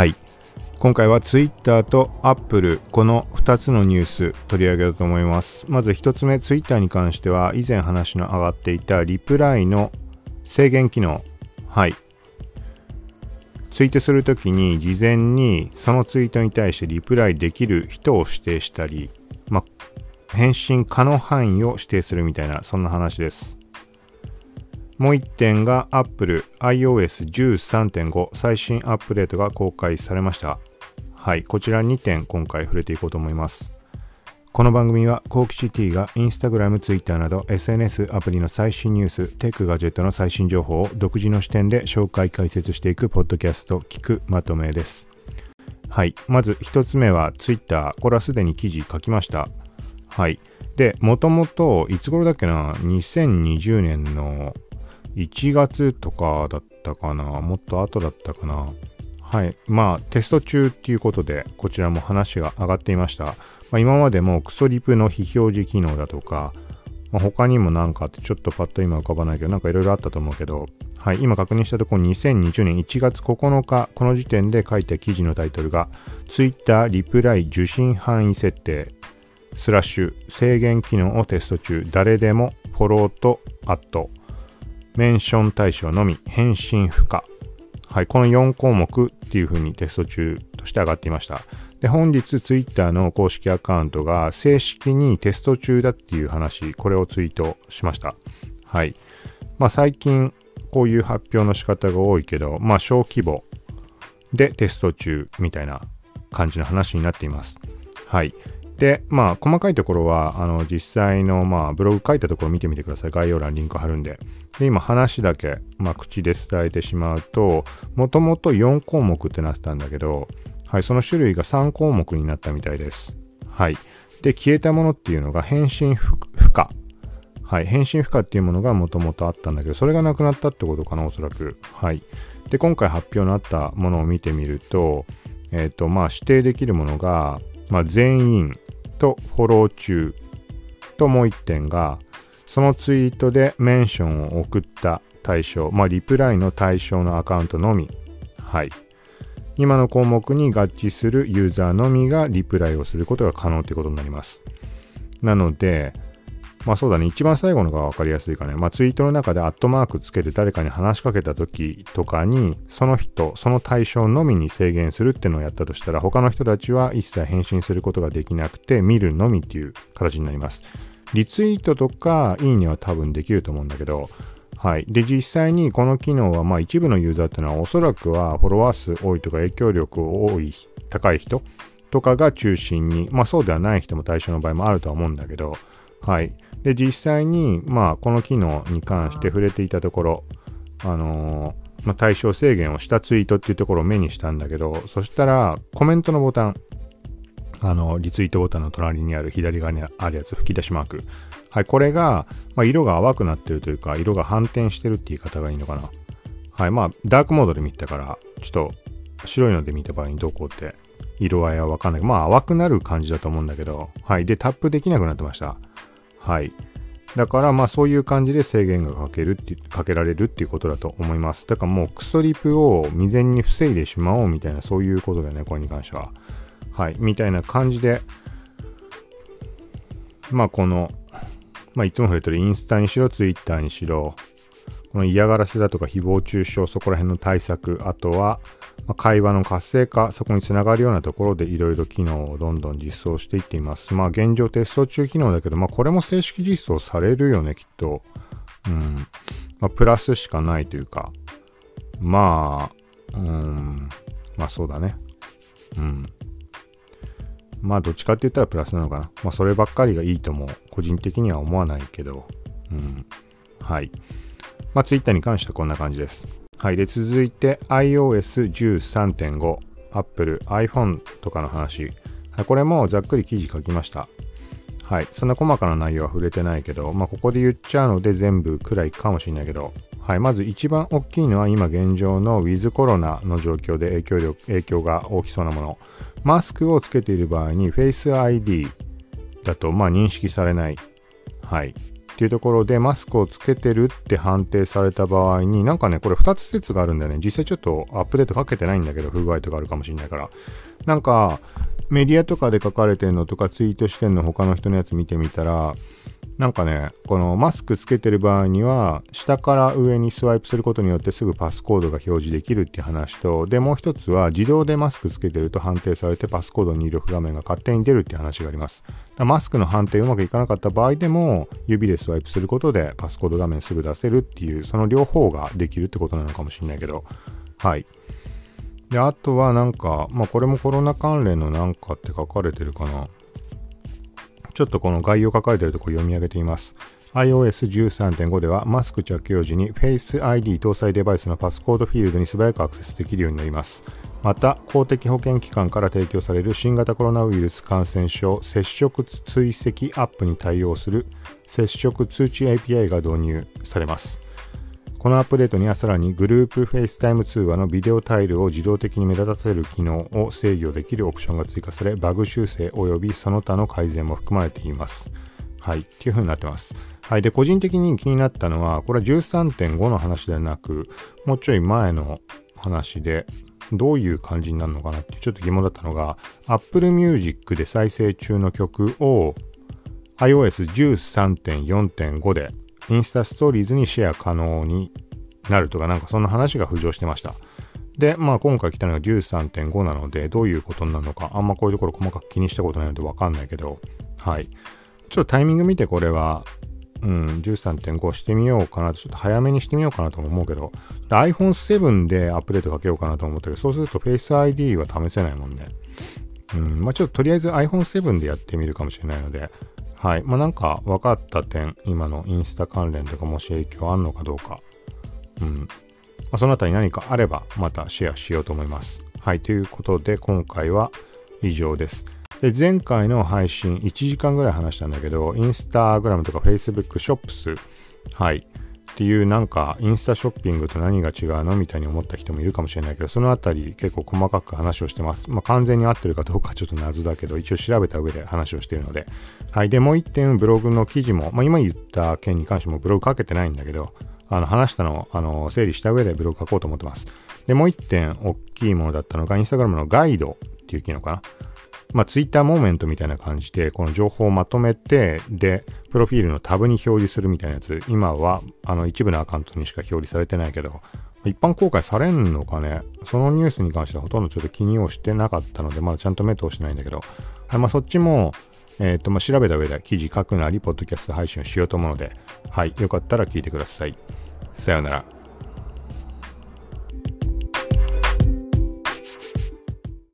はい。今回は Twitter と Apple この2つのニュース取り上げようと思います。まず1つ目 Twitter に関しては以前話の上がっていたリプライの制限機能。はい。ツイートするときに事前にそのツイートに対してリプライできる人を指定したり、まあ、返信可能範囲を指定するみたいなそんな話です。もう1点が Apple iOS13.5 最新アップデートが公開されました。はい、こちら2点今回触れていこうと思います。この番組はコーキシティが Instagram、Twitter など SNS アプリの最新ニュース、テックガジェットの最新情報を独自の視点で紹介解説していくポッドキャスト聞くまとめです。はい、まず1つ目は Twitter。これはすでに記事書きました。はい。で、もともといつ頃だっけな、2020年の1月とかだったかなもっと後だったかなはい。まあ、テスト中っていうことで、こちらも話が上がっていました。まあ、今までもクソリプの非表示機能だとか、まあ、他にもなんかってちょっとパッと今浮かばないけど、なんかいろいろあったと思うけど、はい。今確認したところ2020年1月9日、この時点で書いた記事のタイトルが、Twitter リプライ受信範囲設定、スラッシュ制限機能をテスト中、誰でもフォローとアット、メンション対象のみ、返信不可。はい、この4項目っていう風にテスト中として上がっていました。で、本日 Twitter の公式アカウントが正式にテスト中だっていう話、これをツイートしました。はい。まあ最近こういう発表の仕方が多いけど、まあ小規模でテスト中みたいな感じの話になっています。はい。で、まあ、細かいところは、あの、実際の、まあ、ブログ書いたところ見てみてください。概要欄リンク貼るんで。で、今、話だけ、まあ、口で伝えてしまうと、もともと4項目ってなってたんだけど、はい、その種類が3項目になったみたいです。はい。で、消えたものっていうのが、返信不可。はい、返信不可っていうものがもともとあったんだけど、それがなくなったってことかな、おそらく。はい。で、今回発表のあったものを見てみると、えっ、ー、と、まあ、指定できるものが、まあ、全員、とフォロー中ともう1点がそのツイートでメンションを送った対象、まあ、リプライの対象のアカウントのみ。はい。今の項目に合致するユーザーのみがリプライをすることが可能ということになります。なので、まあそうだね、一番最後のが分かりやすいかね。まあツイートの中でアットマークつけて誰かに話しかけた時とかに、その人、その対象のみに制限するっていうのをやったとしたら、他の人たちは一切返信することができなくて、見るのみっていう形になります。リツイートとか、いいねは多分できると思うんだけど、はい。で、実際にこの機能は、まあ一部のユーザーっていうのはおそらくはフォロワー数多いとか影響力多い、高い人とかが中心に、まあそうではない人も対象の場合もあるとは思うんだけど、はい。で、実際に、まあ、この機能に関して触れていたところ、あのー、まあ、対象制限をしたツイートっていうところを目にしたんだけど、そしたら、コメントのボタン、あの、リツイートボタンの隣にある左側にあるやつ、吹き出しマーク。はい、これが、まあ、色が淡くなってるというか、色が反転してるって言い方がいいのかな。はい、まあ、ダークモードで見たから、ちょっと白いので見た場合にどうこうって色合いはわかんない。まあ、淡くなる感じだと思うんだけど、はい。で、タップできなくなってました。はい。だからまあそういう感じで制限がかけるってかけられるっていうことだと思います。だからもうクソリプを未然に防いでしまおうみたいなそういうことだよね、これに関しては。はい。みたいな感じで、まあこの、まあいつも触れてるインスタにしろ、ツイッターにしろ、この嫌がらせだとか誹謗中傷、そこら辺の対策、あとは、ま、会話の活性化、そこにつながるようなところでいろいろ機能をどんどん実装していっています。まあ現状テスト中機能だけど、まあこれも正式実装されるよね、きっと。うん。まあプラスしかないというか、まあ、うん、まあそうだね。うん。まあどっちかって言ったらプラスなのかな。まあそればっかりがいいとも個人的には思わないけど、うん。はい。まあ Twitter に関してはこんな感じです。はい。で、続いて iOS13.5、Apple、iPhone とかの話。これもざっくり記事書きました。はい。そんな細かな内容は触れてないけど、まあ、ここで言っちゃうので全部くらいかもしれないけど、はい。まず一番大きいのは今現状の With コロナの状況で影響力、影響が大きそうなもの。マスクをつけている場合に Face ID だと、まあ、認識されない。はい。っていうところでマスクをつけてるって判定された場合になんかねこれ2つ説があるんだよね。実際ちょっとアップデートかけてないんだけど不具合とかあるかもしれないから。なんかメディアとかで書かれてるのとかツイートしてんの他の人のやつ見てみたらなんかね、このマスクつけてる場合には、下から上にスワイプすることによってすぐパスコードが表示できるっていう話と、で、もう一つは自動でマスクつけてると判定されてパスコード入力画面が勝手に出るっていう話があります。マスクの判定うまくいかなかった場合でも、指でスワイプすることでパスコード画面すぐ出せるっていう、その両方ができるってことなのかもしれないけど、はい。で、あとはなんか、まあこれもコロナ関連のなんかって書かれてるかな。ちょっとこの概要書かれてるところ読み上げてみます。iOS13.5 ではマスク着用時に Face ID 搭載デバイスのパスコードフィールドに素早くアクセスできるようになります。また、公的保健機関から提供される新型コロナウイルス感染症接触追跡アップに対応する接触通知 API が導入されます。このアップデートにはさらにグループ FaceTime 通話のビデオタイルを自動的に目立たせる機能を制御できるオプションが追加され、バグ修正及びその他の改善も含まれています。はい。っていう風になってます。はい。で、個人的に気になったのは、これは13.5の話ではなく、もうちょい前の話で、どういう感じになるのかなってちょっと疑問だったのが、Apple Music で再生中の曲を iOS13.4.5 でインスタストーリーズにシェア可能になるとか、なんかそんな話が浮上してました。で、まあ今回来たのが13.5なので、どういうことなのか、あんまこういうところ細かく気にしたことないのでわかんないけど、はい。ちょっとタイミング見てこれは、うん、13.5してみようかなとちょっと早めにしてみようかなと思うけど、iPhone7 でアップデートかけようかなと思ったけど、そうすると Face ID は試せないもんね。うん、まあちょっととりあえず iPhone7 でやってみるかもしれないので、はい。まあ、なんか分かった点、今のインスタ関連とかもし影響あるのかどうか。うん。まあ、そのあたり何かあればまたシェアしようと思います。はい。ということで今回は以上です。で、前回の配信1時間ぐらい話したんだけど、インスタグラムとか Facebook ショップス、はい。っていうなんかインスタショッピングと何が違うのみたいに思った人もいるかもしれないけど、そのあたり結構細かく話をしてます。まあ完全に合ってるかどうかちょっと謎だけど、一応調べた上で話をしているので。はい。で、もう一点ブログの記事も、まあ今言った件に関してもブログかけてないんだけど、あの話したのをあの整理した上でブログ書こうと思ってます。で、もう一点大きいものだったのが、インスタグラムのガイドっていう機能かな。まあ、ツイッターモーメントみたいな感じで、この情報をまとめて、で、プロフィールのタブに表示するみたいなやつ、今は、あの、一部のアカウントにしか表示されてないけど、一般公開されんのかね？そのニュースに関してはほとんどちょっと気にをしてなかったので、まだちゃんと目通してないんだけど、はい、まあ、そっちも、えっ、ー、と、まあ、調べた上で記事書くなり、ポッドキャスト配信をしようと思うので、はい、よかったら聞いてください。さようなら。